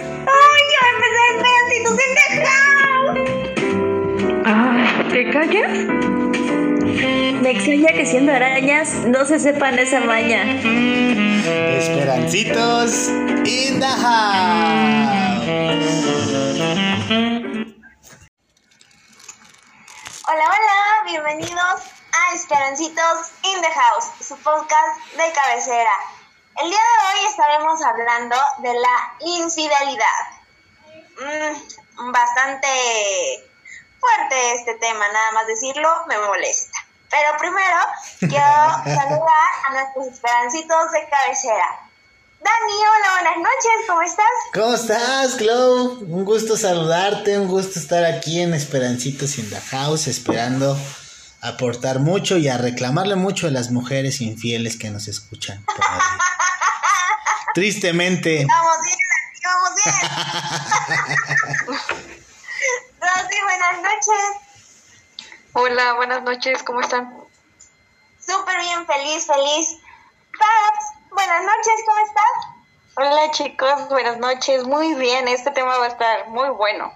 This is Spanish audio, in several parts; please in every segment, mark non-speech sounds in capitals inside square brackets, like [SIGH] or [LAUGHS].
¡Ay, ya empecé Esperancitos en the Ay, ¿te callas? Me extraña que siendo arañas no se sepan esa maña. Esperancitos in the house. Hola, hola, bienvenidos a Esperancitos in the House, su podcast de cabecera. El día de hoy estaremos hablando de la infidelidad. Mm, bastante fuerte este tema, nada más decirlo me molesta. Pero primero quiero [LAUGHS] saludar a nuestros esperancitos de cabecera. Dani, hola, buenas noches, ¿cómo estás? ¿Cómo estás, Glow? Un gusto saludarte, un gusto estar aquí en Esperancitos in the house, esperando aportar mucho y a reclamarle mucho a las mujeres infieles que nos escuchan. todavía. [LAUGHS] Tristemente. Vamos bien, vamos bien. [LAUGHS] Rosy, buenas noches. Hola, buenas noches, ¿cómo están? Súper bien, feliz, feliz. Paps, buenas noches, ¿cómo estás? Hola chicos, buenas noches, muy bien, este tema va a estar muy bueno.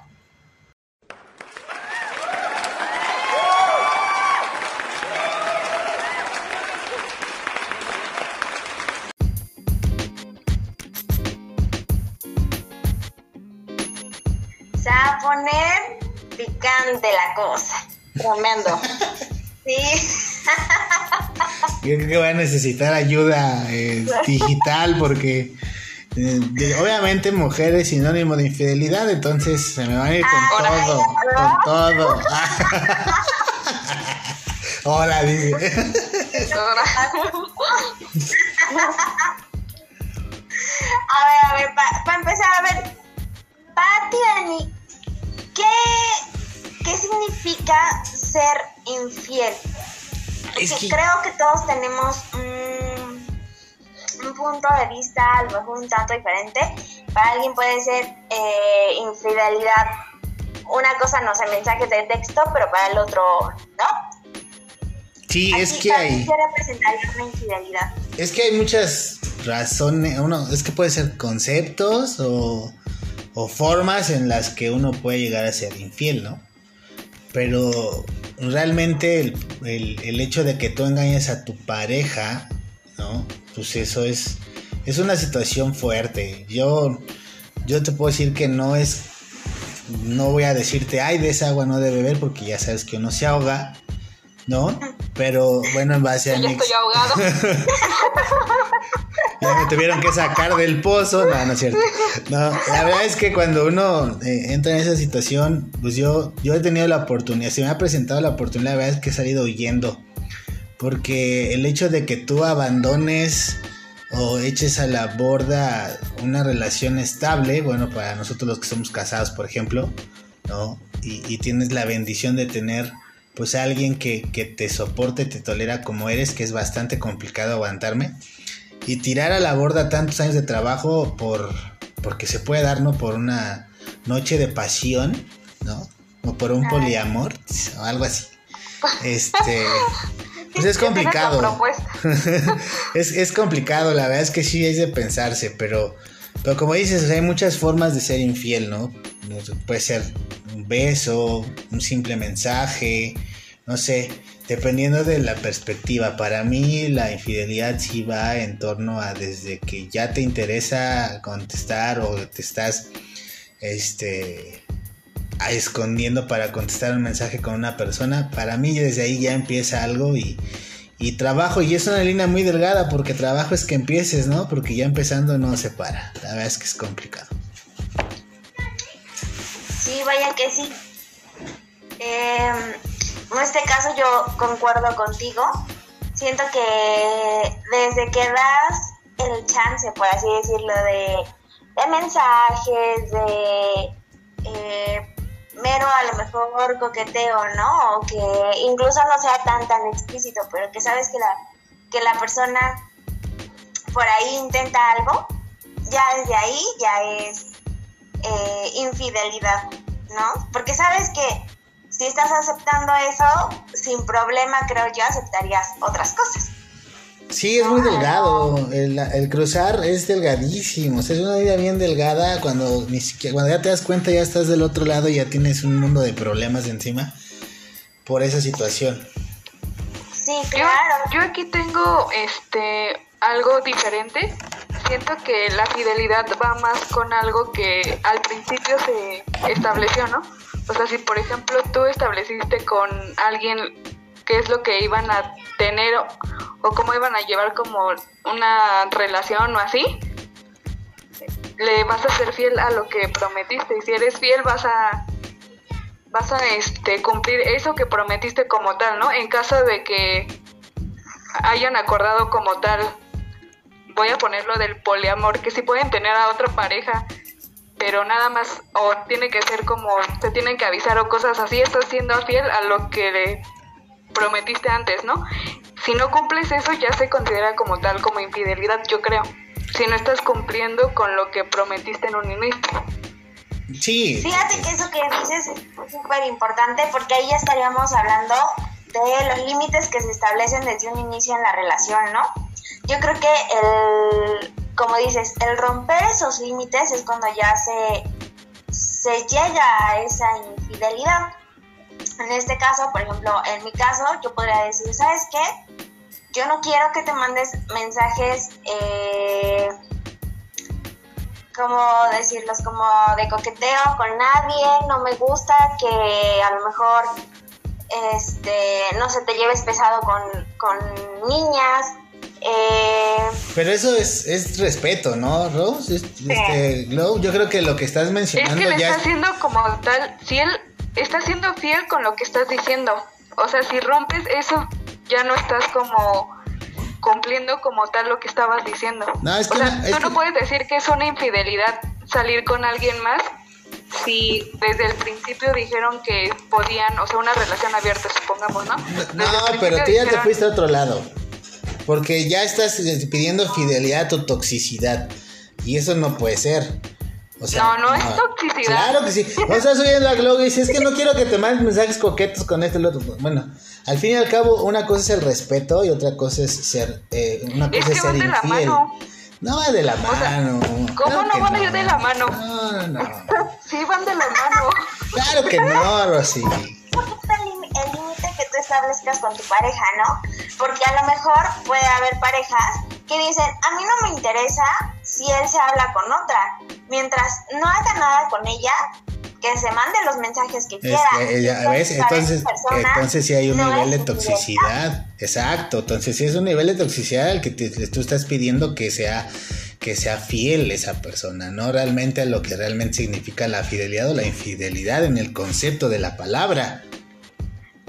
Picante la cosa. Tremendo. [LAUGHS] Sí. Yo creo que voy a necesitar ayuda eh, digital porque eh, obviamente mujer es sinónimo de infidelidad, entonces se me van a ir con Ah, todo, con todo. [LAUGHS] Hola, dice. A ver, a ver, para empezar, a ver. Pati, Dani, ¿qué, ¿qué significa ser infiel? Es que- creo que todos tenemos un, un punto de vista a lo mejor un tanto diferente. Para alguien puede ser eh, infidelidad. Una cosa, no sé, mensajes de texto, pero para el otro, ¿no? Sí, es Aquí, que ¿para hay. ti ¿Qué representaría una infidelidad? Es que hay muchas razones, uno, es que puede ser conceptos o, o formas en las que uno puede llegar a ser infiel, ¿no? Pero realmente el, el- el hecho de que tú engañes a tu pareja, ¿no? Pues eso es, es una situación fuerte. Yo, yo te puedo decir que no es, no voy a decirte, ay, de esa agua no de beber porque ya sabes que uno se ahoga, ¿no? Pero bueno, en base a mi estoy ahogado. [LAUGHS] [LAUGHS] ya me tuvieron que sacar del pozo. No, no es cierto. No, la verdad es que cuando uno eh, entra en esa situación, pues yo, yo he tenido la oportunidad, se me ha presentado la oportunidad, la verdad es que he salido huyendo. Porque el hecho de que tú abandones o eches a la borda una relación estable, bueno, para nosotros los que somos casados, por ejemplo, ¿no? Y, y tienes la bendición de tener pues a alguien que, que te soporte, te tolera como eres, que es bastante complicado aguantarme. Y tirar a la borda tantos años de trabajo por porque se puede dar, ¿no? Por una noche de pasión, ¿no? O por un poliamor, o algo así. Este. [LAUGHS] Pues es complicado. [LAUGHS] es, es complicado, la verdad es que sí es de pensarse, pero, pero como dices, hay muchas formas de ser infiel, ¿no? Puede ser un beso, un simple mensaje, no sé, dependiendo de la perspectiva. Para mí la infidelidad sí va en torno a desde que ya te interesa contestar o te estás este escondiendo para contestar un mensaje con una persona, para mí desde ahí ya empieza algo y, y trabajo, y es una línea muy delgada porque trabajo es que empieces, ¿no? Porque ya empezando no se para, la verdad es que es complicado. Sí, vaya que sí. Eh, en este caso yo concuerdo contigo. Siento que desde que das el chance, por así decirlo, de, de mensajes, de eh, mero a lo mejor coqueteo, ¿no? O que incluso no sea tan tan explícito, pero que sabes que la, que la persona por ahí intenta algo, ya desde ahí ya es eh, infidelidad, ¿no? Porque sabes que si estás aceptando eso, sin problema, creo yo, aceptarías otras cosas. Sí, es muy delgado. El, el cruzar es delgadísimo. O sea, es una vida bien delgada. Cuando, ni siquiera, cuando ya te das cuenta, ya estás del otro lado y ya tienes un mundo de problemas encima por esa situación. Sí, Yo, claro. yo aquí tengo este algo diferente. Siento que la fidelidad va más con algo que al principio se estableció, ¿no? O sea, si por ejemplo tú estableciste con alguien qué es lo que iban a tener o, cómo iban a llevar como una relación o así, le vas a ser fiel a lo que prometiste. Y si eres fiel vas a vas a este cumplir eso que prometiste como tal, ¿no? En caso de que hayan acordado como tal, voy a ponerlo del poliamor, que si pueden tener a otra pareja, pero nada más, o tiene que ser como, te tienen que avisar o cosas así, estás siendo fiel a lo que le prometiste antes, ¿no? Si no cumples eso ya se considera como tal, como infidelidad, yo creo. Si no estás cumpliendo con lo que prometiste en un inicio. Sí. Fíjate que eso que dices es súper importante porque ahí ya estaríamos hablando de los límites que se establecen desde un inicio en la relación, ¿no? Yo creo que el, como dices, el romper esos límites es cuando ya se, se llega a esa infidelidad. En este caso, por ejemplo, en mi caso, yo podría decir, ¿sabes qué? Yo no quiero que te mandes mensajes, eh, como decirlos, como de coqueteo con nadie, no me gusta que a lo mejor este no se te lleves pesado con, con niñas. Eh, Pero eso es, es respeto, ¿no, Rose? Es- Este, Glow, yo creo que lo que estás Es mencionando que le ya está es- haciendo como tal, si él está siendo fiel con lo que estás diciendo. O sea, si rompes eso, ya no estás como cumpliendo como tal lo que estabas diciendo. No, es o que sea, no- es tú no puedes decir que es una infidelidad salir con alguien más si desde el principio dijeron que podían, o sea, una relación abierta, supongamos, ¿no? Desde No, pero tú ya te fuiste a otro lado. Porque ya estás pidiendo fidelidad o toxicidad. Y eso no puede ser. O sea, No, no es toxicidad. Claro que sí. O sea, en la Glow y dices, es que no quiero que te mandes mensajes coquetos con este y el otro. Bueno, al fin y al cabo, una cosa es el respeto y otra cosa es ser. eh, una cosa Es es, que ser la infiel. mano. No va de la sea, mano. ¿cómo Claro no van a ir de la mano? No, no, no. [LAUGHS] Sí, van de la mano. Claro que no, Rosy. [LAUGHS] establezcas con tu pareja, ¿no? Porque a lo mejor puede haber parejas que dicen, a mí no me interesa si él se habla con otra. Mientras no haga nada con ella, que se mande los mensajes que quiera. ves, Entonces, entonces, sí hay un no nivel de toxicidad. Exacto, entonces sí es un nivel de toxicidad al que te- tú estás pidiendo que sea que sea fiel esa persona, no realmente a lo que realmente significa la fidelidad o la infidelidad en el concepto de la palabra.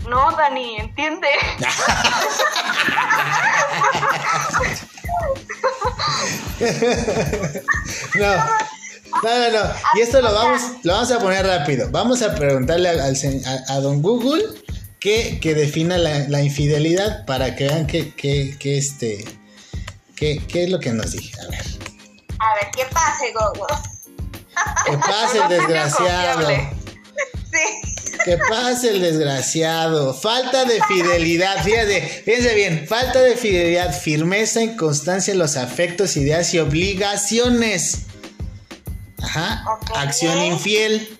No, Dani, entiende. [LAUGHS] No, no, no, no. Y esto lo vamos, lo vamos a poner rápido. Vamos a preguntarle al, a, a don Google que, que defina la, la infidelidad para que vean que, que, que este, que, qué es lo que nos dije. A ver. A ver, ¿qué pase, Gogo? Que pase el [LAUGHS] desgraciado. Sí. Que pase el desgraciado. Falta de fidelidad. Fíjate, fíjense bien. Falta de fidelidad, firmeza, inconstancia en los afectos, ideas y obligaciones. Ajá. Acción infiel.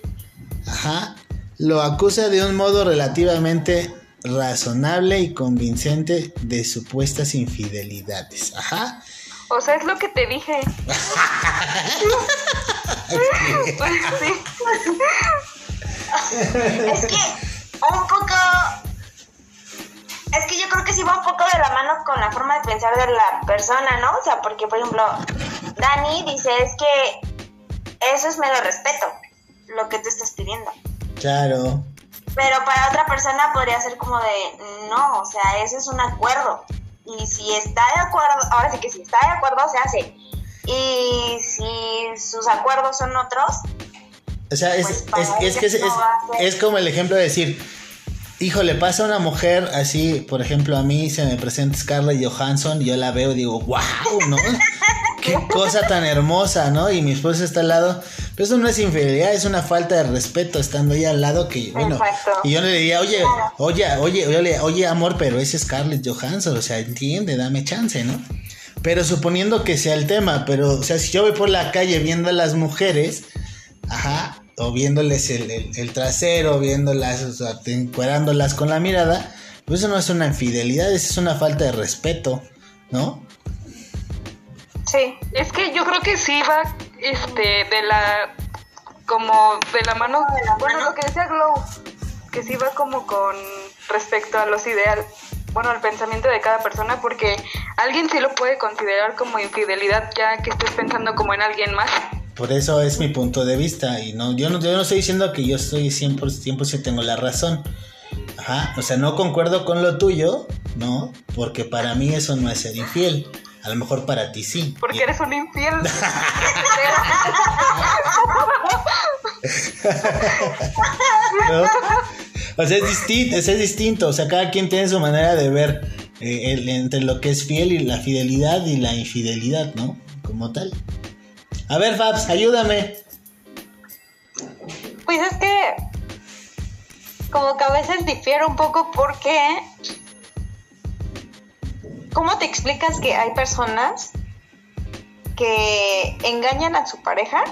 Ajá. Lo acusa de un modo relativamente razonable y convincente de supuestas infidelidades. Ajá. O sea, es lo que te dije. Pues [LAUGHS] [LAUGHS] sí. Es que un poco. Es que yo creo que sí va un poco de la mano con la forma de pensar de la persona, ¿no? O sea, porque, por ejemplo, Dani dice: es que eso es mero respeto, lo que tú estás pidiendo. Claro. Pero para otra persona podría ser como de: no, o sea, eso es un acuerdo. Y si está de acuerdo, ahora sí que si está de acuerdo, se hace. Y si sus acuerdos son otros, O sea, es, Pues es, es que es, es- a como el ejemplo de decir, híjole, pasa una mujer así, por ejemplo, a mí se me presenta Scarlett Johansson y yo la veo y digo, wow, ¿no? [LAUGHS] qué cosa tan hermosa, ¿no? Y mi esposa está al lado. Pero eso no es infidelidad, es una falta de respeto estando ella al lado que, bueno, Exacto. y yo le diría, oye, oye, oye, oye, oye, amor, pero es Scarlett Johansson, o sea, entiende, dame chance, ¿no? Pero suponiendo que sea el tema, pero, o sea, si yo voy por la calle viendo a las mujeres, ajá, o viéndoles el, el- el trasero, viéndolas, o sea, encuerándolas con la mirada, pues eso no es una infidelidad, eso es una falta de respeto, ¿no? Sí. Es que yo creo que sí va este de la como de la mano, De bueno, lo que decía Glow, que sí va como con respecto a los ideales, bueno, al pensamiento de cada persona porque alguien sí lo puede considerar como infidelidad ya que estés pensando como en alguien más. Por eso es mi punto de vista. Y no, yo no, yo no estoy diciendo que yo estoy 100%, 100% tengo la razón. Ajá. O sea, no concuerdo con lo tuyo, ¿no? Porque para mí eso no es ser infiel. A lo mejor para ti sí. Porque Y- eres un infiel. [LAUGHS] ¿no? O sea, es distinto, es, es distinto. O sea, cada quien tiene su manera de ver eh, el- entre lo que es fiel y la fidelidad y la infidelidad, ¿no? Como tal. A ver, Fabs, ayúdame. Pues es que como que a veces difiere un poco porque ¿cómo te explicas que hay personas que engañan a su pareja?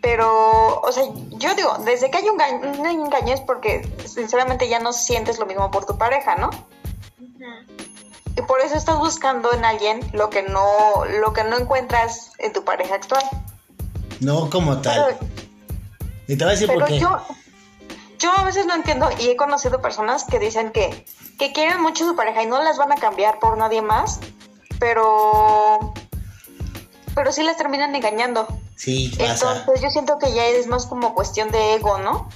Pero, o sea, yo digo, desde que hay un, un engaño es porque sinceramente ya no sientes lo mismo por tu pareja, ¿no? Y por eso estás buscando en alguien lo que no, lo que no encuentras en tu pareja actual. No como tal. Pero- Y te voy a decir por qué. yo, yo a veces no entiendo y he conocido personas que dicen que, que quieren mucho a su pareja y no las van a cambiar por nadie más, pero, pero sí las terminan engañando. Sí, pasa. Entonces yo siento que ya es más como cuestión de ego, ¿no?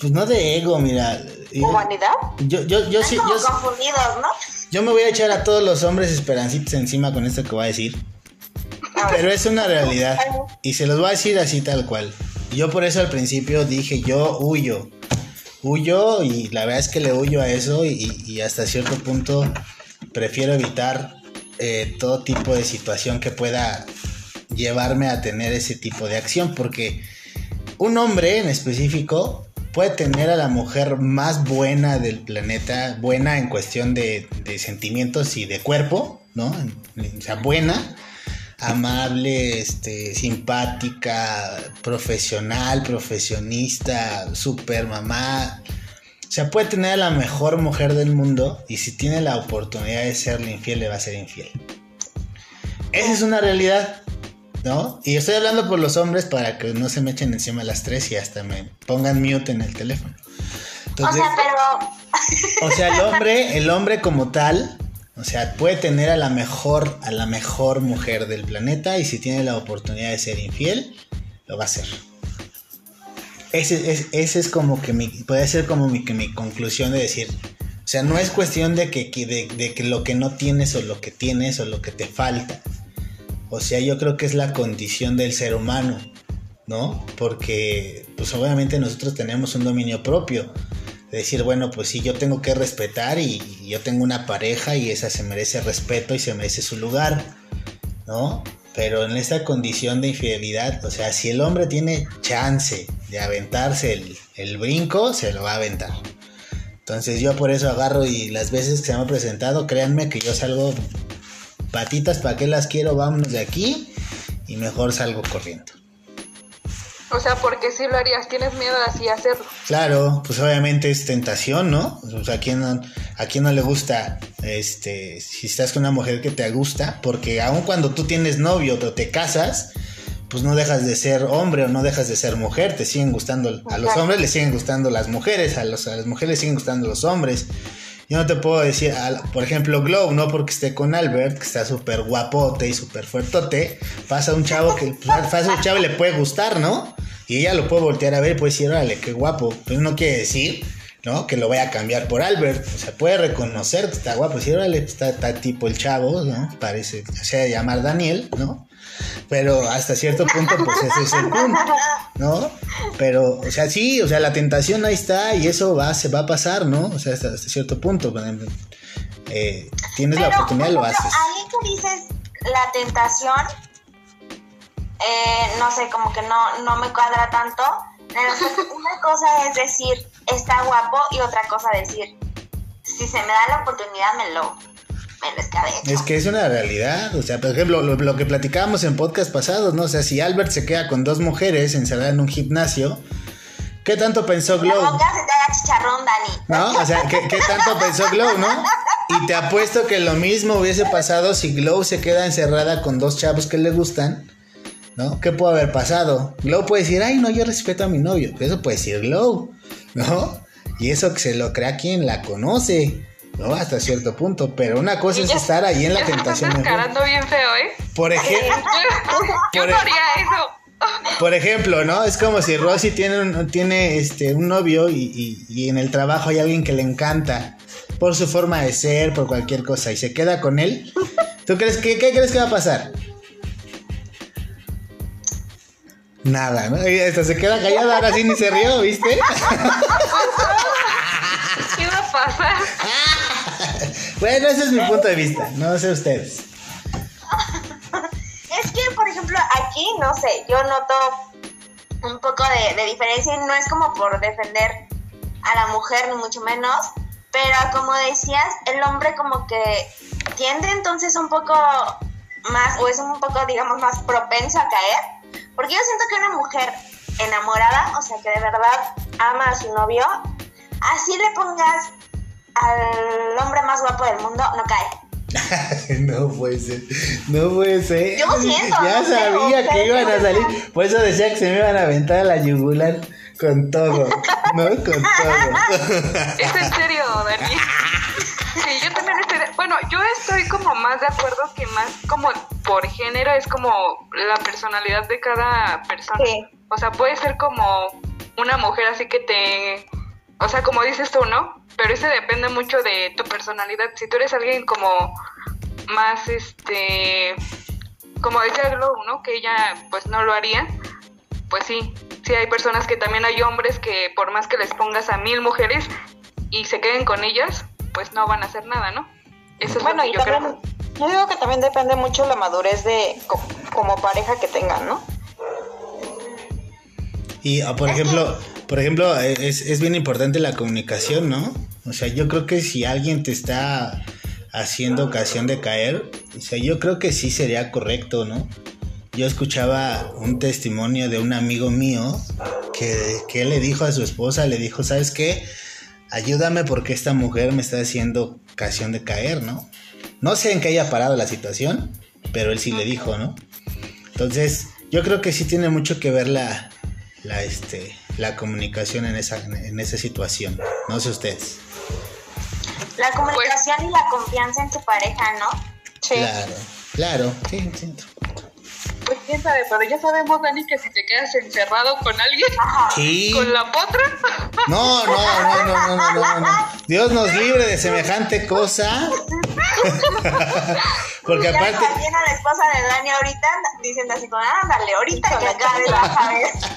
Pues no de ego, mira. Yo, O vanidad. yo, yo, yo sí, yo, confundidos, ¿no? Yo me voy a echar a todos los hombres esperancitos encima con esto que voy a decir. A ver. Pero es una realidad. Y se los voy a decir así tal cual. Yo por eso al principio dije, yo huyo. Huyo y la verdad es que le huyo a eso y, y hasta cierto punto prefiero evitar eh, todo tipo de situación que pueda llevarme a tener ese tipo de acción. Porque un hombre en específico puede tener a la mujer más buena del planeta, buena en cuestión de, sentimientos y de cuerpo, ¿no? O sea, buena amable, este, simpática, profesional, profesionista, super mamá. O sea, puede tener a la mejor mujer del mundo y si tiene la oportunidad de serle infiel, le va a ser infiel. Esa es una realidad, ¿no? Y estoy hablando por los hombres para que no se me echen encima las tres y hasta me pongan mute en el teléfono. O sea, pero o sea, el hombre, el hombre como tal, o sea, puede tener a la mejor, a la mejor mujer del planeta y si tiene la oportunidad de ser infiel, lo va a hacer. Ese, es- ese es como que mi, puede ser como mi, que mi conclusión de decir, o sea, no es cuestión de que, que- de, de que lo que no tienes o lo que tienes o lo que te falta. O sea, yo creo que es la condición del ser humano, ¿no? Porque, pues obviamente nosotros tenemos un dominio propio de decir, bueno, pues sí, yo tengo que respetar y, y yo tengo una pareja y esa se merece respeto y se merece su lugar, ¿no? Pero en esta condición de infidelidad, o sea, si el hombre tiene chance de aventarse el, el brinco, se lo va a aventar. Entonces yo por eso agarro y las veces que se me ha presentado, créanme que yo salgo patitas, ¿para qué las quiero? Vámonos de aquí y mejor salgo corriendo. O sea, porque sí lo harías, tienes miedo de así hacerlo. Claro, pues obviamente es tentación, ¿no? O sea, ¿a quién no, a quién no le gusta, este, si estás con una mujer que te gusta? Porque aun cuando tú tienes novio o te casas, pues no dejas de ser hombre o no dejas de ser mujer, te siguen gustando, a los hombres les siguen gustando las mujeres, a, los, a las mujeres les siguen gustando los hombres. Yo no te puedo decir, por ejemplo, Glow, no porque esté con Albert, que está súper guapote y súper fuertote, pasa un chavo que, pues, pasa un chavo y le puede gustar, ¿no? Y ella lo puede voltear a ver y puede decir, órale, qué guapo. Pero no quiere decir, ¿no? Que lo vaya a cambiar por Albert. O sea, puede reconocer que está guapo. Decir, órale, está, está tipo el chavo, ¿no? Parece, o sea, llamar Daniel, ¿no? Pero hasta cierto punto, pues ese es el punto, ¿no? Pero, o sea, sí, o sea, la tentación ahí está y eso va, se va a pasar, ¿no? O sea, hasta, hasta cierto punto. eh, tienes la Pero, oportunidad, por lo haces. Alguien dices la tentación, eh, no sé, como que no, no me cuadra tanto. [LAUGHS] Una cosa es decir, está guapo y otra cosa decir, si se me da la oportunidad me lo, me lo escabecho. Es que es una realidad, o sea, por ejemplo, lo, lo que platicábamos en podcast pasados, ¿no? O sea, si Albert se queda con dos mujeres encerradas en un gimnasio, ¿qué tanto pensó La Glow? boca se te haga chicharrón, Dani. ¿No? O sea, ¿qué, qué tanto pensó Glow, no? Y te apuesto que lo mismo hubiese pasado si Glow se queda encerrada con dos chavos que le gustan, ¿no? ¿Qué puede haber pasado? Glow puede decir, ay, no, yo respeto a mi novio. Eso puede decir Glow, ¿no? Y eso que se lo crea quien la conoce, ¿no? Hasta cierto punto. Pero una cosa es estar ahí en la tentación. descarando bien feo, ¿eh? Por ejemplo, [LAUGHS] Yo no haría eso. por ejemplo, ¿no? Es como si Rosy tiene un, tiene este, un novio y, y- y en el trabajo hay alguien que le encanta por su forma de ser, por cualquier cosa, y se queda con él. ¿Tú crees que qué crees que va a pasar? Nada, ¿no? Y hasta se queda callada, ahora sí ni se rió, ¿viste? [LAUGHS] ¿Qué va a pasar? Bueno, ese es mi punto de vista, no sé ustedes. [LAUGHS] Es que, por ejemplo, aquí, no sé, yo noto un poco de, de diferencia y no es como por defender a la mujer, ni mucho menos, pero como decías, el hombre como que tiende entonces un poco más, o es un poco, digamos, más propenso a caer, porque yo siento que una mujer enamorada, o sea, que de verdad ama a su novio, así le pongas al hombre más guapo del mundo, no cae. [LAUGHS] no puede ser, no puede ser. Yo siento, Ya no sabía que iban a salir. Por eso decía que se me iban a aventar a la yugular con todo. ¿No? Con todo. [LAUGHS] ¿Es en serio, Dani? Sí, yo también estoy de- Bueno, yo estoy como más de acuerdo que más como por género es como la personalidad de cada persona. Sí. O sea, puede ser como una mujer así que te... O sea, como dices tú, ¿no? Pero ese depende mucho de tu personalidad. Si tú eres alguien como más, este... Como decía Glow, ¿no? Que ella pues no lo haría. Pues sí, sí hay personas que también hay hombres que por más que les pongas a mil mujeres y se queden con ellas, pues no van a hacer nada, ¿no? Eso es Bueno, lo que y yo también, creo. yo digo que también depende mucho la madurez de co- como pareja que tengan, ¿no? Y ah, por ejemplo, por ejemplo, eh, es, bien importante la comunicación, ¿no? O sea, yo creo que si alguien te está haciendo ocasión de caer, o sea, yo creo que sí sería correcto, ¿no? Yo escuchaba un testimonio de un amigo mío que, que le dijo a su esposa, le dijo, ¿sabes qué? Ayúdame porque esta mujer me está haciendo ocasión de caer, ¿no? No sé en qué haya parado la situación, pero él sí le dijo, ¿no? Entonces, yo creo que sí tiene mucho que ver la, la, este, la comunicación en esa, en esa situación. No sé ustedes. La comunicación y la confianza en tu pareja, ¿no? Sí. Claro, claro, sí, sí. Pues quién sabe, pero ya sabemos, Dani, que si te quedas encerrado con alguien, Sí. con la potra, No, no, no, no, no, no, no, no. Dios nos libre de semejante cosa. [LAUGHS] Porque aparte, imagino a la esposa de Dani ahorita diciendo así como, ándale, ahorita que acabe la cabeza.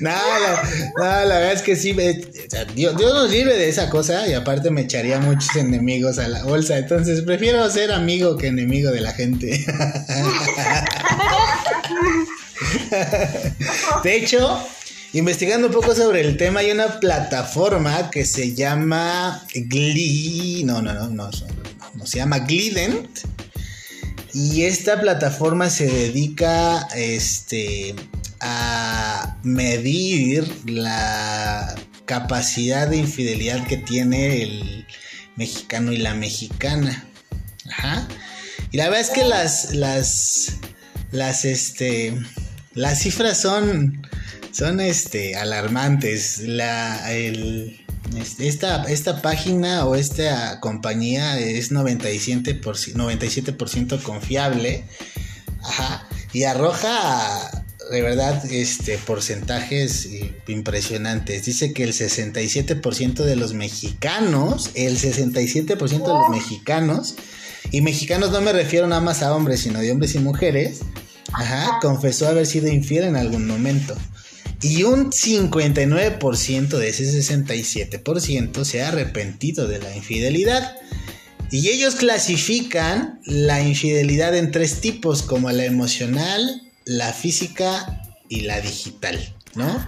no, la, no, la verdad es que sí, eh, Dios, Dios nos libre de esa cosa y aparte me echaría muchos enemigos a la bolsa. Entonces prefiero ser amigo que enemigo de la gente. [LAUGHS] De hecho, investigando un poco sobre el tema, hay una plataforma que se llama Glee. No, no, no, no, no, se llama Glident. Y esta plataforma se dedica este, a medir la capacidad de infidelidad que tiene el mexicano y la mexicana. Ajá. Y la verdad es que las, las, las, este, las cifras son, son, este, alarmantes. La, el, esta, esta página o esta compañía es 97%, 97% confiable. Ajá. Y arroja de verdad este porcentajes impresionantes. Dice que el 67% de los mexicanos, el 67% de los mexicanos, y mexicanos no me refiero nada más a hombres, sino de hombres y mujeres, ajá, confesó haber sido infiel en algún momento. Y un 59% de ese 67% se ha arrepentido de la infidelidad. Y ellos clasifican la infidelidad en tres tipos, como la emocional, la física y la digital, ¿no?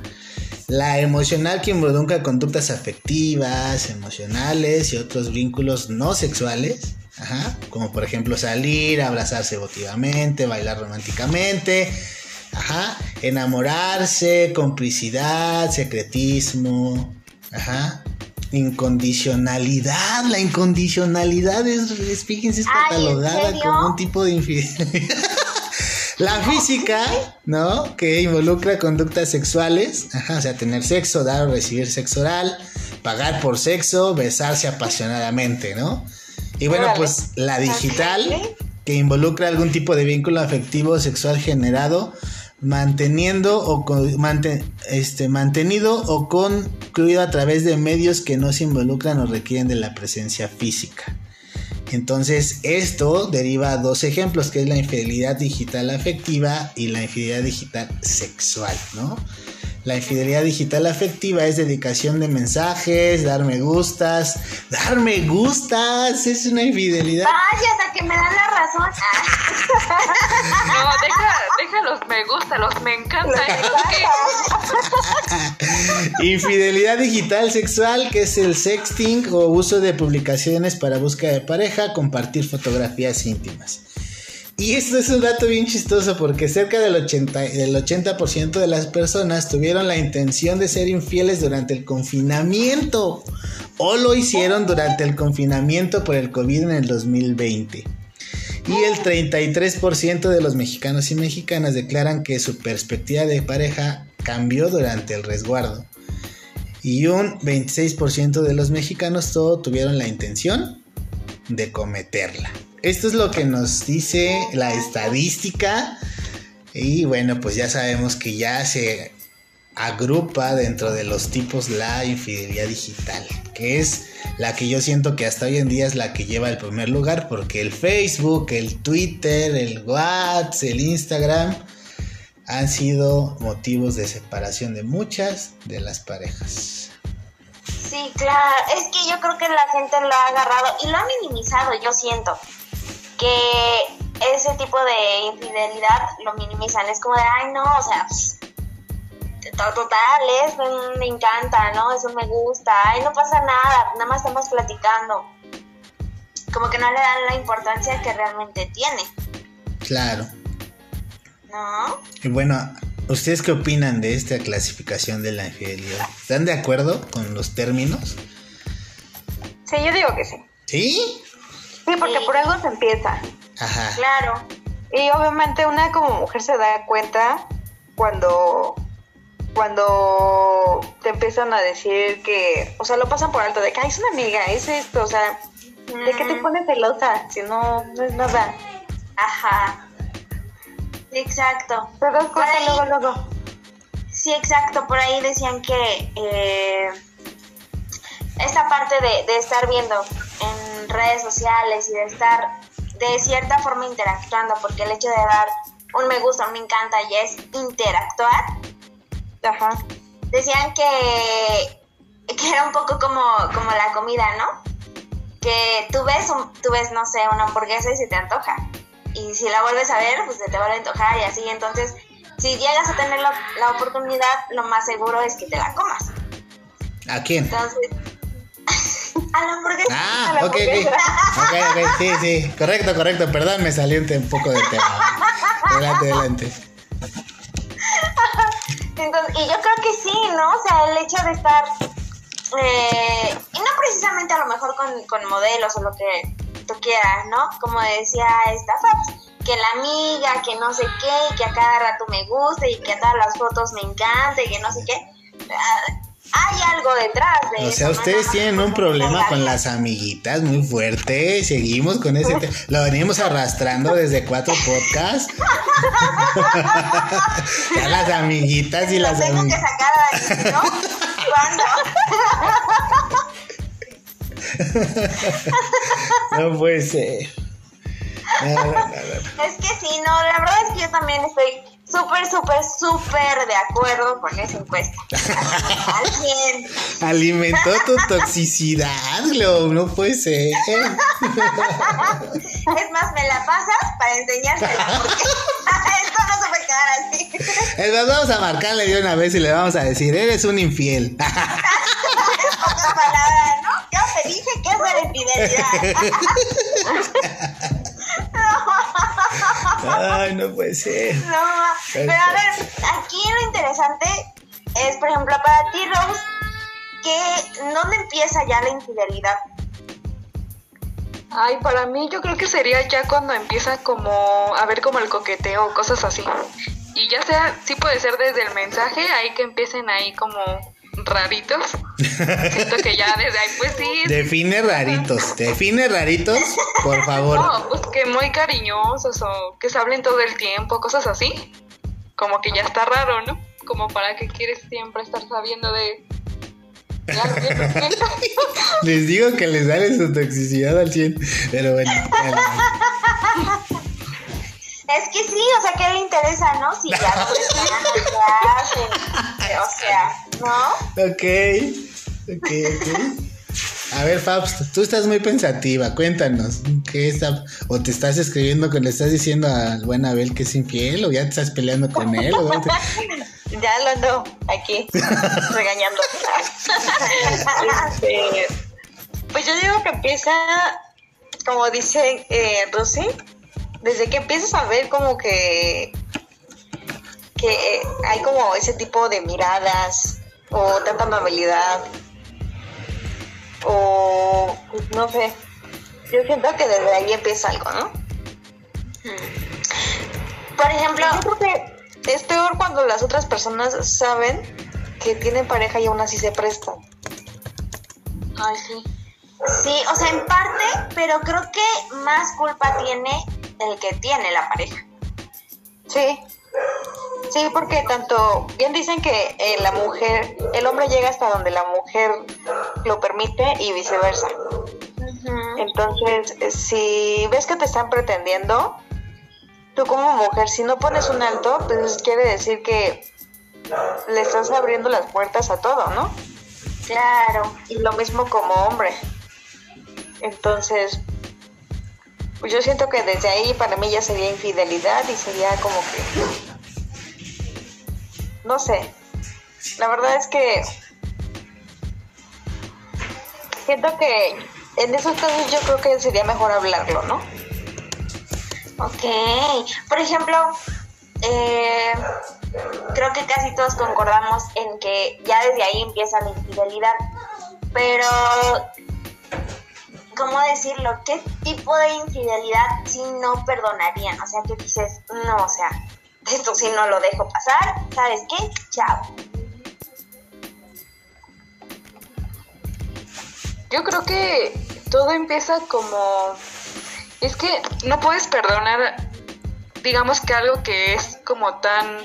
La emocional que involucra conductas afectivas, emocionales y otros vínculos no sexuales, como por ejemplo salir, abrazarse emotivamente, bailar románticamente, ajá, enamorarse, complicidad, secretismo, ajá, incondicionalidad. La incondicionalidad es, fíjense, es catalogada como un tipo de infidelidad. [LAUGHS] La física, ¿no? Que involucra conductas sexuales, ajá, o sea, tener sexo, dar o recibir sexo oral, pagar por sexo, besarse apasionadamente, ¿no? Y bueno, pues la digital, que involucra algún tipo de vínculo afectivo sexual generado manteniendo o este, mantenido o concluido a través de medios que no se involucran o requieren de la presencia física. Entonces, esto deriva a dos ejemplos, que es la infidelidad digital afectiva y la infidelidad digital sexual, ¿no? La infidelidad digital afectiva es dedicación de mensajes, dar me gustas. Dar me gustas es una infidelidad. Vaya, hasta que me dan la razón. [LAUGHS] no, deja, los me gusta, los me encanta. [LAUGHS] infidelidad digital sexual, que es el sexting o uso de publicaciones para búsqueda de pareja, compartir fotografías íntimas. Y esto es un dato bien chistoso porque cerca del 80%, del 80 de las personas tuvieron la intención de ser infieles durante el confinamiento o lo hicieron durante el confinamiento por el COVID en el 2020. Y el 33% de los mexicanos y mexicanas declaran que su perspectiva de pareja cambió durante el resguardo. Y un 26% de los mexicanos todo tuvieron la intención de cometerla. Esto es lo que nos dice la estadística. Y bueno, pues ya sabemos que ya se agrupa dentro de los tipos la infidelidad digital, que es la que yo siento que hasta hoy en día es la que lleva el primer lugar, porque el Facebook, el Twitter, el WhatsApp, el Instagram han sido motivos de separación de muchas de las parejas. Sí, claro, es que yo creo que la gente lo ha agarrado y lo ha minimizado, yo siento que ese tipo de infidelidad lo minimizan. Es como de, ay, no, o sea, pues, total, es, me encanta, ¿no? Eso me gusta, ay, no pasa nada, nada más estamos platicando. Como que no le dan la importancia que realmente tiene. Claro. ¿No? Y bueno, ¿ustedes qué opinan de esta clasificación de la infidelidad? ¿Están de acuerdo con los términos? Sí, yo digo que sí. ¿Sí? Sí, porque por algo se empieza. Ajá. Claro. Y obviamente una como mujer se da cuenta cuando cuando te empiezan a decir que, o sea, lo pasan por alto de que es una amiga, es esto, o sea, ¿de qué te pones celosa? Si no, no es nada. Ajá. Exacto. Pero luego, luego. Sí, exacto. Por ahí decían que eh, esta parte de, de estar viendo en redes sociales y de estar de cierta forma interactuando, porque el hecho de dar un me gusta, me encanta y es interactuar, Ajá. decían que, que era un poco como, como la comida, ¿no? Que tú ves, un, tú ves, no sé, una hamburguesa y se te antoja. Y si la vuelves a ver, pues se te vuelve a antojar y así. Entonces, si llegas a tener la, la oportunidad, lo más seguro es que te la comas. ¿A quién? Entonces, a la hamburguesa. Ah, a la ok, sí, sí. Correcto, correcto. Perdón, me salió un poco del tema. Adelante, adelante. [LAUGHS] Entonces, y yo creo que sí, ¿no? O sea, el hecho de estar, eh, y no precisamente a lo mejor con, con modelos o lo que tú quieras, ¿no? Como decía esta Fabs, que la amiga, que no sé qué, y que a cada rato me gusta y que a todas las fotos me encanta y que no sé qué. Hay algo detrás de O sea, ustedes tienen un problema con las amiguitas muy fuerte. Seguimos con ese tema. Lo venimos arrastrando desde cuatro podcasts. [LAUGHS] ya las amiguitas y Lo las tengo que sacar ahí, ¿no? ¿Cuándo? [LAUGHS] No puede ser. [LAUGHS] Es que sí, no, la verdad es que yo también estoy súper, súper, súper de acuerdo con esa encuesta. [LAUGHS] Al 100. Alimentó tu toxicidad, Glow, no puede ser. [LAUGHS] Es más, me la pasas para enseñársela porque [LAUGHS] esto no se puede quedar así. Es más, vamos a marcarle de una vez y le vamos a decir, eres un infiel. En pocas palabras, ¿no? Yo te dije que es de infidelidad. Ay, no puede ser. No, pero a ver, aquí lo interesante es, por ejemplo, para ti, Rose, que ¿dónde empieza ya la infidelidad? Ay, para mí yo creo que sería ya cuando empieza como a ver como el coqueteo o cosas así. Y ya sea, sí puede ser desde el mensaje, ahí que empiecen ahí como raritos. Siento que ya desde ahí pues sí. Define raritos, define raritos, por favor. No, pues que muy cariñosos o que se hablen todo el tiempo, cosas así. Como que ya está raro, ¿no? Como para que quieres siempre estar sabiendo de... Ya, ya, [LAUGHS] ya. Les digo que les sale su toxicidad al 100, pero bueno. vale. Es que sí, o sea, ¿qué le interesa, no? Si ya ya hacen, [LAUGHS] o sea, ¿no? Ok, ok, ok. A ver, Fausto, tú estás muy pensativa, cuéntanos, ¿qué está, o te estás escribiendo, que le estás diciendo al buen Abel que es infiel, o ya te estás peleando con él, o? [LAUGHS] Ya lo ando aquí regañando. [LAUGHS] Pues yo digo que empieza, como dice eh, Rosy, desde que empiezas a ver como que que hay como ese tipo de miradas o tanta amabilidad o pues, no sé. Yo siento que desde ahí empieza algo, ¿no? Por ejemplo, Yo creo que es peor cuando las otras personas saben que tienen pareja y aún así se prestan. Ay, sí. sí, o sea, en parte, pero creo que más culpa tiene el que tiene la pareja. Sí. Sí, porque tanto, bien dicen que eh, la mujer, el hombre llega hasta donde la mujer lo permite y viceversa. Entonces, si ves que te están pretendiendo, tú como mujer, si no pones un alto, pues quiere decir que le estás abriendo las puertas a todo, ¿no? Claro. Y lo mismo como hombre. Entonces, pues yo siento que desde ahí para mí ya sería infidelidad y sería como que... No sé. La verdad es que... Siento que en esos casos yo creo que sería mejor hablarlo, ¿no? Ok. Por ejemplo, eh, creo que casi todos concordamos en que ya desde ahí empieza la infidelidad. Pero, ¿cómo decirlo? ¿Qué tipo de infidelidad si no perdonarían? O sea, que dices, no, o sea, esto sí no lo dejo pasar. ¿Sabes qué? Chao. Yo creo que todo empieza como... Es que no puedes perdonar, digamos que algo que es como tan...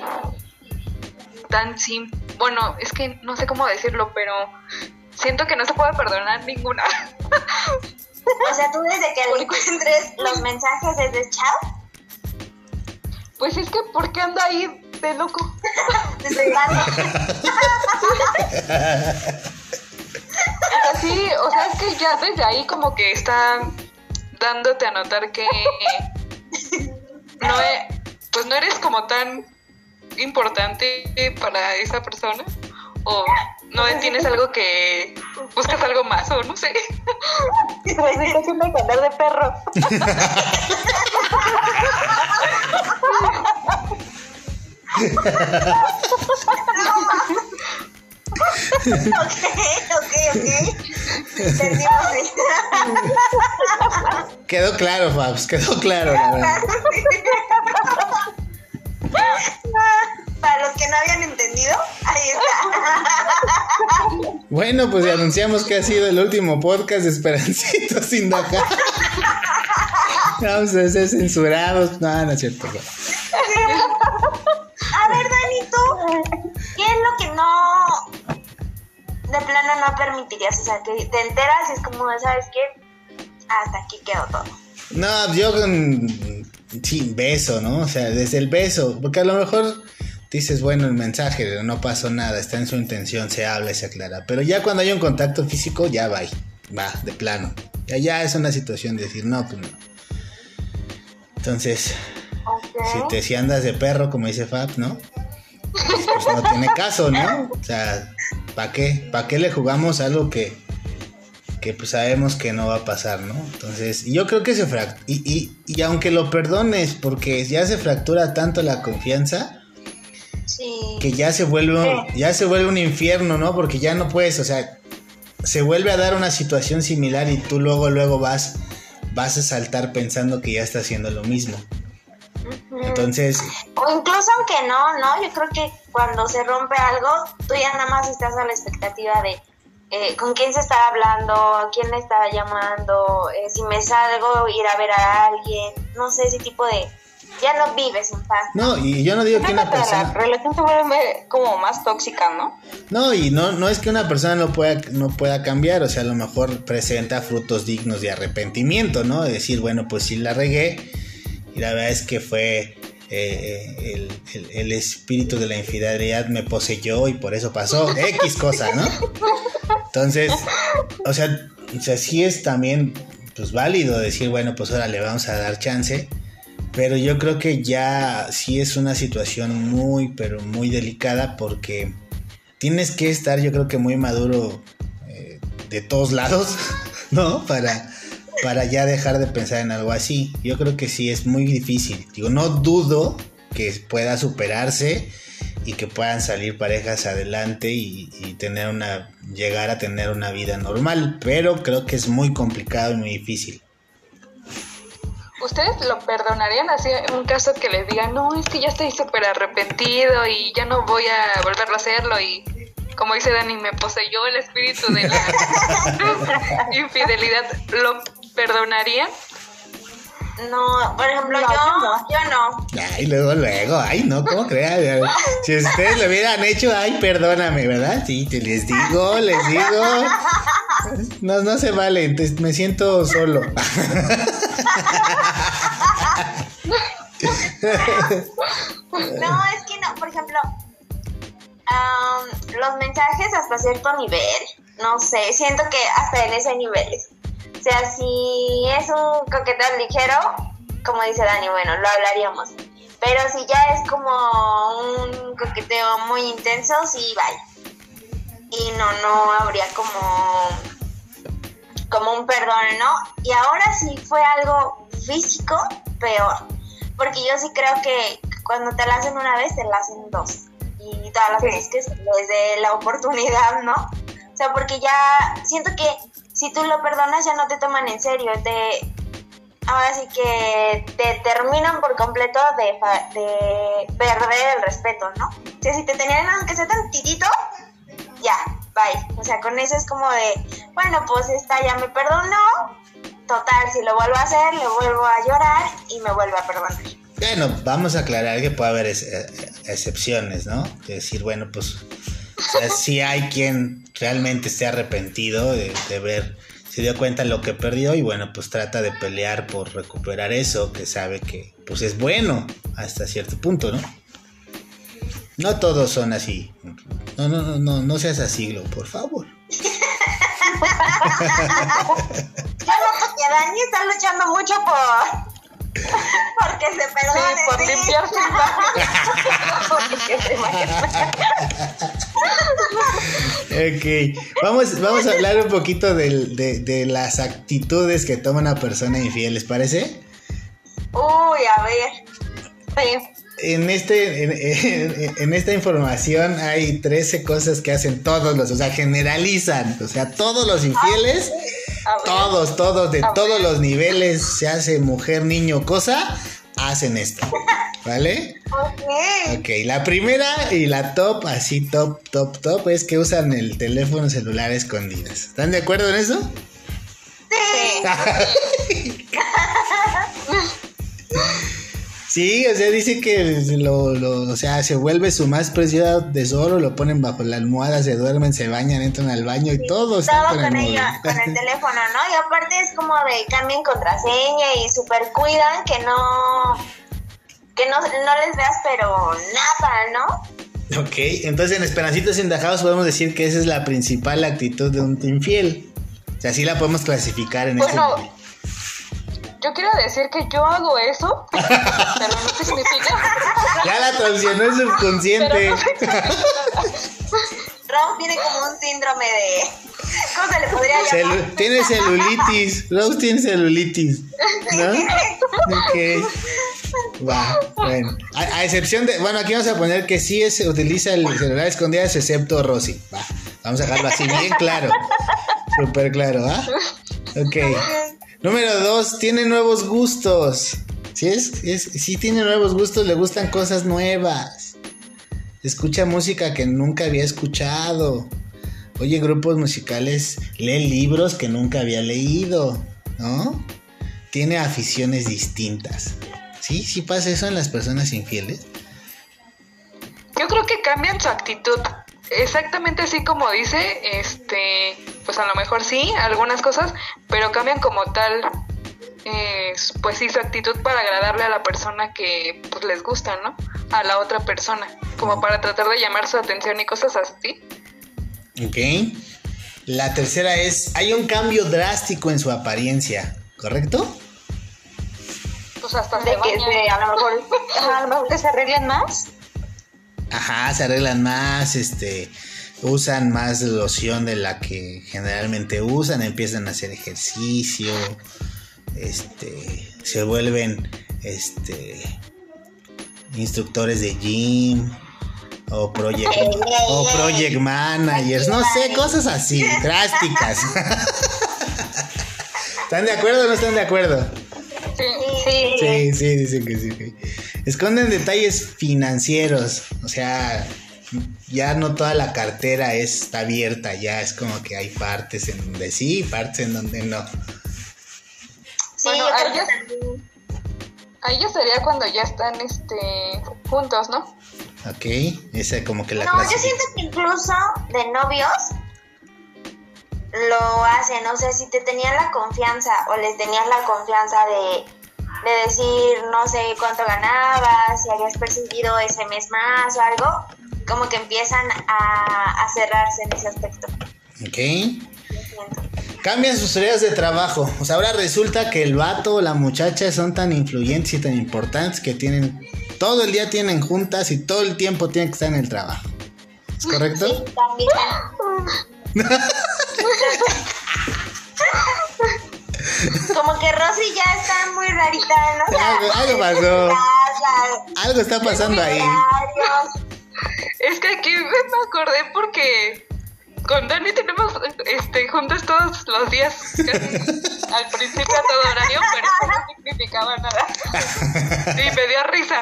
tan sin... Bueno, es que no sé cómo decirlo, pero siento que no se puede perdonar ninguna. O sea, tú desde que le encuentres los mensajes desde chao, Pues es que, ¿por qué anda ahí de loco? [LAUGHS] Así, [LAUGHS] o sea, es que ya desde ahí como que están dándote a notar que no e- pues no eres como tan importante para esa persona o no tienes algo que buscas algo más o no sé. Casi me andar de perro. Ok, ok, ok. Quedó claro, Fabs, quedó claro, la verdad. [LAUGHS] Bueno, pues anunciamos que ha sido el último podcast de Esperancito [LAUGHS] sin Dakar. Vamos a ser censurados. No, no es cierto. A ver, Danito, ¿qué es lo que no de plano no permitirías? O sea, que te enteras y es como, ¿sabes qué? Hasta aquí quedó todo. No, yo mm, sí, beso, ¿no? O sea, desde el beso, porque a lo mejor dices, bueno, el mensaje, no pasó nada, está en su intención, se habla y se aclara. Pero ya cuando hay un contacto físico, ya va, va, de plano. Ya, ya es una situación de decir, no, pues no. Entonces, si te si andas de perro, como dice Fab, ¿no? Pues, no tiene caso, ¿no? O sea, ¿para qué? ¿Para qué le jugamos algo que, que pues sabemos que no va a pasar, ¿no? Entonces, yo creo que se fractura, y, y, aunque lo perdones, porque ya se fractura tanto la confianza, que ya se vuelve, ya se vuelve un infierno, ¿no? Porque ya no puedes, o sea, se vuelve a dar una situación similar y tú luego, luego vas, vas a saltar pensando que ya está haciendo lo mismo. Entonces... O incluso aunque no, ¿no? Yo creo que cuando se rompe algo, tú ya nada más estás a la expectativa de eh, con quién se está hablando, quién le está llamando, eh, si me salgo, ir a ver a alguien, no sé, ese tipo de... Ya no vives en paz. No, y yo no digo que una persona... La relación se vuelve como más tóxica, ¿no? No, y no, no es que una persona no pueda, no pueda cambiar, o sea, a lo mejor presenta frutos dignos de arrepentimiento, ¿no? De decir, bueno, pues si la regué, y la verdad es que fue eh, el, espíritu de la infidelidad me poseyó y por eso pasó X cosa, ¿no? Entonces, o sea, o sea, sí es también pues válido decir, bueno, pues ahora le vamos a dar chance, pero yo creo que ya sí es una situación muy, pero muy delicada porque tienes que estar, yo creo que muy maduro eh, de todos lados, [LAUGHS] ¿no? Para para ya dejar de pensar en algo así. Yo creo que sí es muy difícil. Digo, no dudo que pueda superarse y que puedan salir parejas adelante y, tener una llegar a tener una vida normal, pero creo que es muy complicado y muy difícil. ¿Ustedes lo perdonarían así en un caso que les digan, no, es que ya estoy súper arrepentido y ya no voy a volverlo a hacerlo y como dice Dani, me poseyó el espíritu de la [LAUGHS] infidelidad, ¿lo perdonarían? No, por ejemplo, yo, no. yo no. Ay, luego, luego, ay, no, ¿cómo creas? Si ustedes lo hubieran hecho, ay, perdóname, ¿verdad? Sí, te les digo, les digo. No, no se vale, entonces me siento solo. No, es que no, por ejemplo, los mensajes hasta cierto nivel, no sé, siento que hasta en ese nivel. O sea, si es un coqueteo ligero, como dice Dani, bueno, lo hablaríamos. Pero si ya es como un coqueteo muy intenso, sí, vaya. Y no, no habría como, como un perdón, ¿no? Y ahora sí fue algo físico, peor. Porque yo sí creo que cuando te la hacen una vez, te la hacen dos y todas las veces que desde la oportunidad, ¿no? O sea, porque ya siento que si tú lo perdonas ya no te toman en serio, te ahora sí que te terminan por completo de, de perder el respeto, ¿no? O sea, si te tenían que ser tantitito, ya, bye. O sea, con eso es como de, bueno, pues esta ya me perdonó, total, si lo vuelvo a hacer, le vuelvo a llorar y me vuelve a perdonar. Bueno, vamos a aclarar que puede haber eh, excepciones, ¿no? De decir, bueno, pues si hay quien realmente esté arrepentido de, ver, se dio cuenta de lo que perdió y bueno, pues trata de pelear por recuperar eso, que sabe que pues es bueno hasta cierto punto, ¿no? No todos son así. No, no, no, no, no seas así, por favor. Yo no, porque Dani está luchando mucho por porque se perdone. Sí, por limpiar [LAUGHS] [LAUGHS] ok, vamos, vamos a hablar un poquito de, de, las actitudes que toma una persona infiel, ¿les parece? Uy, a ver. En, este, en, en, esta información hay 13 cosas que hacen todos los, o sea, generalizan, o sea, todos los infieles. Todos, todos, de todos los niveles, se hace mujer, niño, cosa, hacen esto. [LAUGHS] ¿Vale? Ok. Ok, la primera y la top, así top, top, top, es que usan el teléfono celular escondidas. ¿Están de acuerdo en eso? Sí. Sí, o sea, dice que lo, lo, o sea, se vuelve su más preciado tesoro, lo ponen bajo la almohada, se duermen, se bañan, entran al baño y todo. Todo con, el ella, con el teléfono, ¿no? Y aparte es como de cambien contraseña y super cuidan que no, que no, no les veas, pero nada, ¿no? Ok, entonces en Esperancitos Indajados podemos decir que esa es la principal actitud de un infiel. O sea, así la podemos clasificar en bueno, este yo quiero decir que yo hago eso, [LAUGHS] pero no significa. Ya la traicionó el subconsciente. No Rose tiene como un síndrome de. ¿Cómo se le podría llamar? tiene celulitis. Rose tiene celulitis. [LAUGHS] ¿No? ok. Bueno. A, excepción de. Bueno, aquí vamos a poner que sí es, utiliza el celular escondidas, excepto Rosy. Va. Vamos a dejarlo así, bien claro. Súper claro, ¿ah? Ok. Número dos, tiene nuevos gustos. Si es, si tiene nuevos gustos, le gustan cosas nuevas. Escucha música que nunca había escuchado. Oye grupos musicales, lee libros que nunca había leído, ¿no? Tiene aficiones distintas. ¿Sí? ¿Sí pasa eso en las personas infieles? Yo creo que cambian su actitud. Exactamente así como dice, este, pues a lo mejor sí, algunas cosas, pero cambian como tal, eh, pues sí, su actitud para agradarle a la persona que pues les gusta, ¿no? A la otra persona, como para tratar de llamar su atención y cosas así. Ok. La tercera es, hay un cambio drástico en su apariencia, ¿correcto? Pues hasta de que a lo mejor, [LAUGHS] a lo mejor que se arreglen más. Ajá, se arreglan más, este, usan más loción de la que generalmente usan, empiezan a hacer ejercicio, este, se vuelven, este, instructores de gym o project, o project managers, no sé, cosas así, [LAUGHS] drásticas. [LAUGHS] ¿Están de acuerdo o no están de acuerdo? Sí, sí, sí, dicen que sí. Esconden detalles financieros, o sea, ya no toda la cartera está abierta, ya es como que hay partes en donde sí y partes en donde no. Sí, bueno, ahí ya, ahí ya sería cuando ya están este juntos, ¿no? Ok, esa como que la No, yo siento que incluso de novios lo hacen, o sea, si te tenían la confianza o les tenías la confianza de de decir no sé cuánto ganabas, si habías percibido ese mes más o algo, como que empiezan a, cerrarse en ese aspecto. Ok. Cambian sus tareas de trabajo. O sea, ahora resulta que el vato o la muchacha son tan influyentes y tan importantes que tienen. Todo el día tienen juntas y todo el tiempo tienen que estar en el trabajo. ¿Es correcto? Sí, también. [LAUGHS] Como que Rosy ya está muy rarita, ¿no? algo, pasó. Algo está pasando ahí. Es que aquí me acordé porque con Dani tenemos este, juntos todos los días, [LAUGHS] al principio a todo horario, pero no significaba nada. [LAUGHS] Y me dio risa.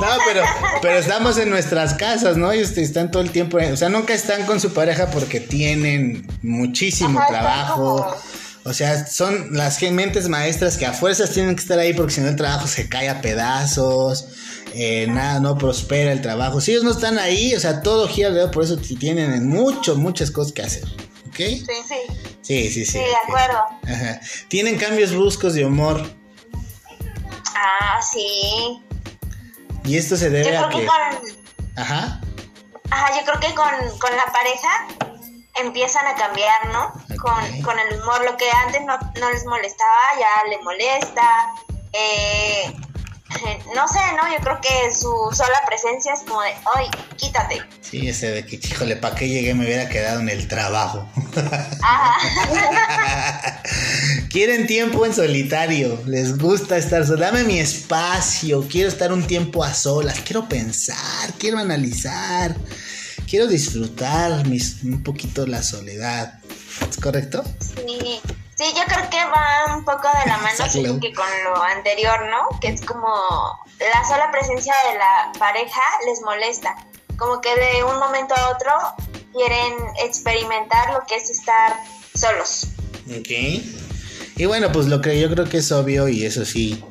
No, pero, pero estamos en nuestras casas, ¿no? Y están todo el tiempo, o sea, nunca están con su pareja porque tienen muchísimo trabajo. O sea, son las mentes maestras que a fuerzas tienen que estar ahí porque si no el trabajo se cae a pedazos, eh, nada, no prospera el trabajo. Si ellos no están ahí, o sea, todo gira alrededor, por eso tienen mucho, muchas cosas que hacer. ¿Ok? Sí, sí. Sí, sí, sí. Sí, de acuerdo. Ajá. Tienen cambios bruscos de humor. Ah, sí. Y esto se debe yo a creo que... con... Ajá. Ajá, yo creo que con, con la pareja empiezan a cambiar, ¿no? Con, con, el humor, lo que antes no, no, les molestaba, ya le molesta. Eh, [LAUGHS] no sé, ¿no? Yo creo que su sola presencia es como de, ¡ay, quítate! Sí, ese de que, híjole, ¿para qué llegué? Me hubiera quedado en el trabajo. Ajá. [LAUGHS] Quieren tiempo en solitario, les gusta estar solos. Dame mi espacio, quiero estar un tiempo a solas, quiero pensar, quiero analizar quiero disfrutar mis, un poquito la soledad. ¿Es correcto? Sí. Sí, yo creo que va un poco de la mano [LAUGHS] que con lo anterior, ¿no? Que es como la sola presencia de la pareja les molesta. Como que de un momento a otro quieren experimentar lo que es estar solos. Ok. Y bueno, pues lo que yo creo que es obvio y eso sí,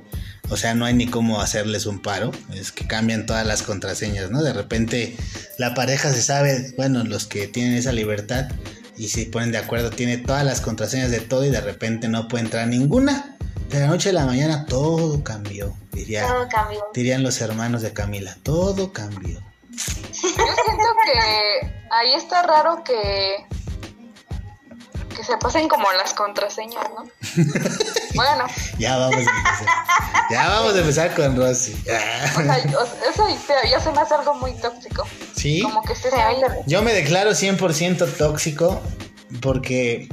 O sea, no hay ni cómo hacerles un paro. Es que cambian todas las contraseñas, ¿no? De repente la pareja se sabe, bueno, los que tienen esa libertad y se ponen de acuerdo, tiene todas las contraseñas de todo y de repente no puede entrar ninguna. De la noche a la mañana todo cambió, diría, Todo cambió. dirían los hermanos de Camila. Todo cambió. Yo siento que ahí está raro que que se pasen como las contraseñas, ¿no? [LAUGHS] bueno, Ya vamos a empezar. Ya vamos a empezar con Rosy. o sea, eso ya- ya se me hace algo muy tóxico. ¿Sí? Como que ahí. Yo me declaro 100% tóxico porque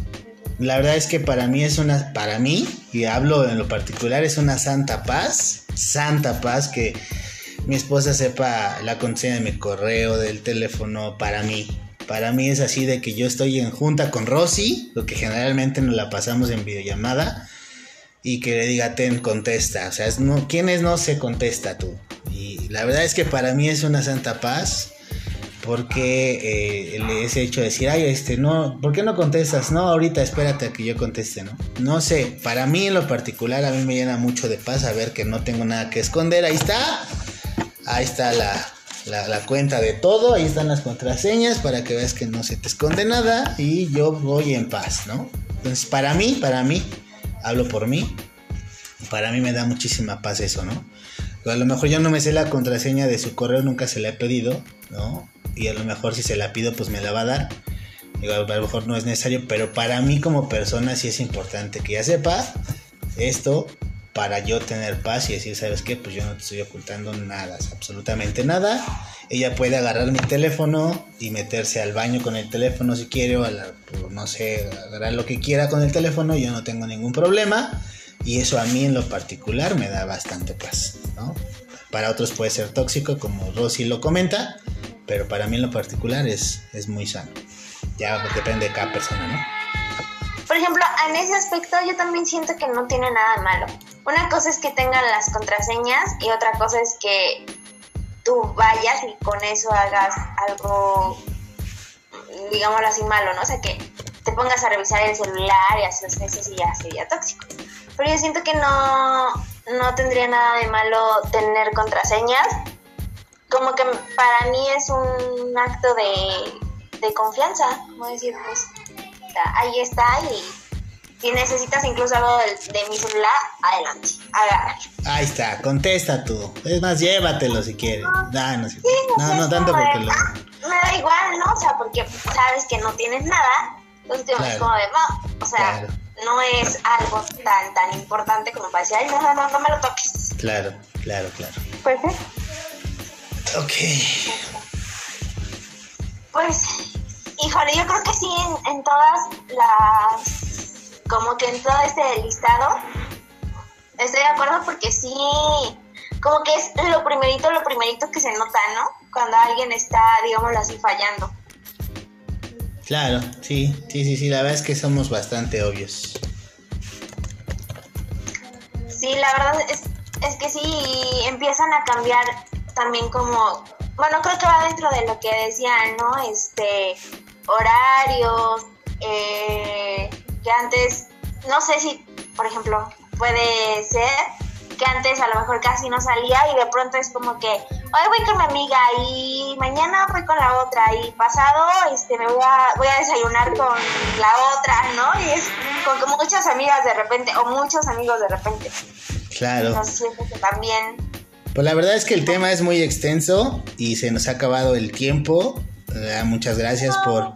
la verdad es que para mí es una, para mí, y hablo en lo particular, es una santa paz, santa paz que mi esposa sepa la contraseña de mi correo, del teléfono, para mí. Para mí es así de que yo estoy en junta con Rosy, lo que generalmente nos la pasamos en videollamada, y que le diga, ten, contesta. O sea, es no, ¿quién es no se contesta tú? Y la verdad es que para mí es una santa paz porque eh, ese hecho de decir, ay, este, no, ¿por qué no contestas? No, ahorita espérate a que yo conteste, ¿no? No sé, para mí en lo particular, a mí me llena mucho de paz saber que no tengo nada que esconder. Ahí está, ahí está la, la, cuenta de todo, ahí están las contraseñas para que veas que no se te esconde nada y yo voy en paz, ¿no? Entonces, para mí, para mí, hablo por mí, para mí me da muchísima paz eso, ¿no? A lo mejor yo no me sé la contraseña de su correo, nunca se la he pedido, ¿no? Y a lo mejor si se la pido, pues me la va a dar. A lo mejor no es necesario, pero para mí como persona sí es importante que ella sepa esto para yo tener paz y decir, ¿sabes qué? Pues yo no te estoy ocultando nada, absolutamente nada. Ella puede agarrar mi teléfono y meterse al baño con el teléfono si quiere, o a la- o no sé, agarrar lo que quiera con el teléfono, yo no tengo ningún problema. Y eso a mí en lo particular me da bastante paz, ¿no? Para otros puede ser tóxico, como Rosy lo comenta, pero para mí en lo particular es, es muy sano. Ya depende de cada persona, ¿no? Por ejemplo, en ese aspecto yo también siento que no tiene nada de malo. Una cosa es que tengan las contraseñas y otra cosa es que tú vayas y con eso hagas algo, digámoslo así, malo, ¿no? O sea, que te pongas a revisar el celular y haces eso y ya sería tóxico. Pero yo siento que no, no tendría nada de malo tener contraseñas. Como que para mí es un acto de, de confianza, como decir, pues ahí está y si necesitas incluso algo de, mi celular, adelante, agarra. Ahí está, contesta tú. Es más, llévatelo si quieres. No, no, Sí, no, no tanto de, porque lo... "Ah, me da igual, ¿no? O sea, porque sabes que no tienes nada, entonces es Claro. como de, no, o sea, Claro. no es algo tan, tan importante como para decir, ay, no, no, no, no me lo toques. Claro, claro, claro. Pues sí. Ok. Pues, híjole, yo creo que sí, en, en todas las, como que en todo este listado, estoy de acuerdo porque sí, como que es lo primerito, lo primerito que se nota, ¿no? Cuando alguien está, digámoslo así, fallando. Claro, sí, sí, sí, sí, la verdad es que somos bastante obvios. Sí, la verdad es, es que sí empiezan a cambiar también como, bueno, creo que va dentro de lo que decían, ¿no? Este, horarios, eh, que antes, no sé si, por ejemplo, puede ser que antes a lo mejor casi no salía y de pronto es como que hoy voy con mi amiga y mañana voy con la otra y pasado este me voy a, voy a desayunar con la otra, ¿no? Y es con que muchas amigas de repente o muchos amigos de repente. Claro. Siento que también Pues la verdad es que el tema es muy extenso y se nos ha acabado el tiempo. Eh, muchas gracias por,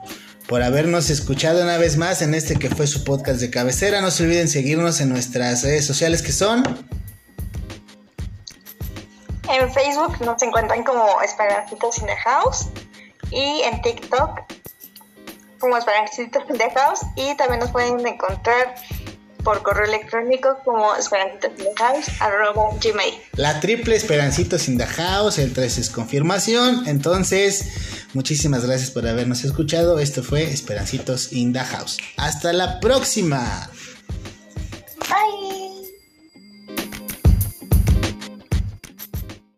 por habernos escuchado una vez más en este que fue su podcast de cabecera. No se olviden seguirnos en nuestras redes sociales que son En Facebook nos encuentran como Esperancitos in the House y en TikTok como Esperancitos in the House y también nos pueden encontrar por correo electrónico como esperanzitosindahouse.gmail. La triple Esperancitos in the House, el 3 es confirmación. Entonces, muchísimas gracias por habernos escuchado. Esto fue Esperancitos in the House. Hasta la próxima. Bye.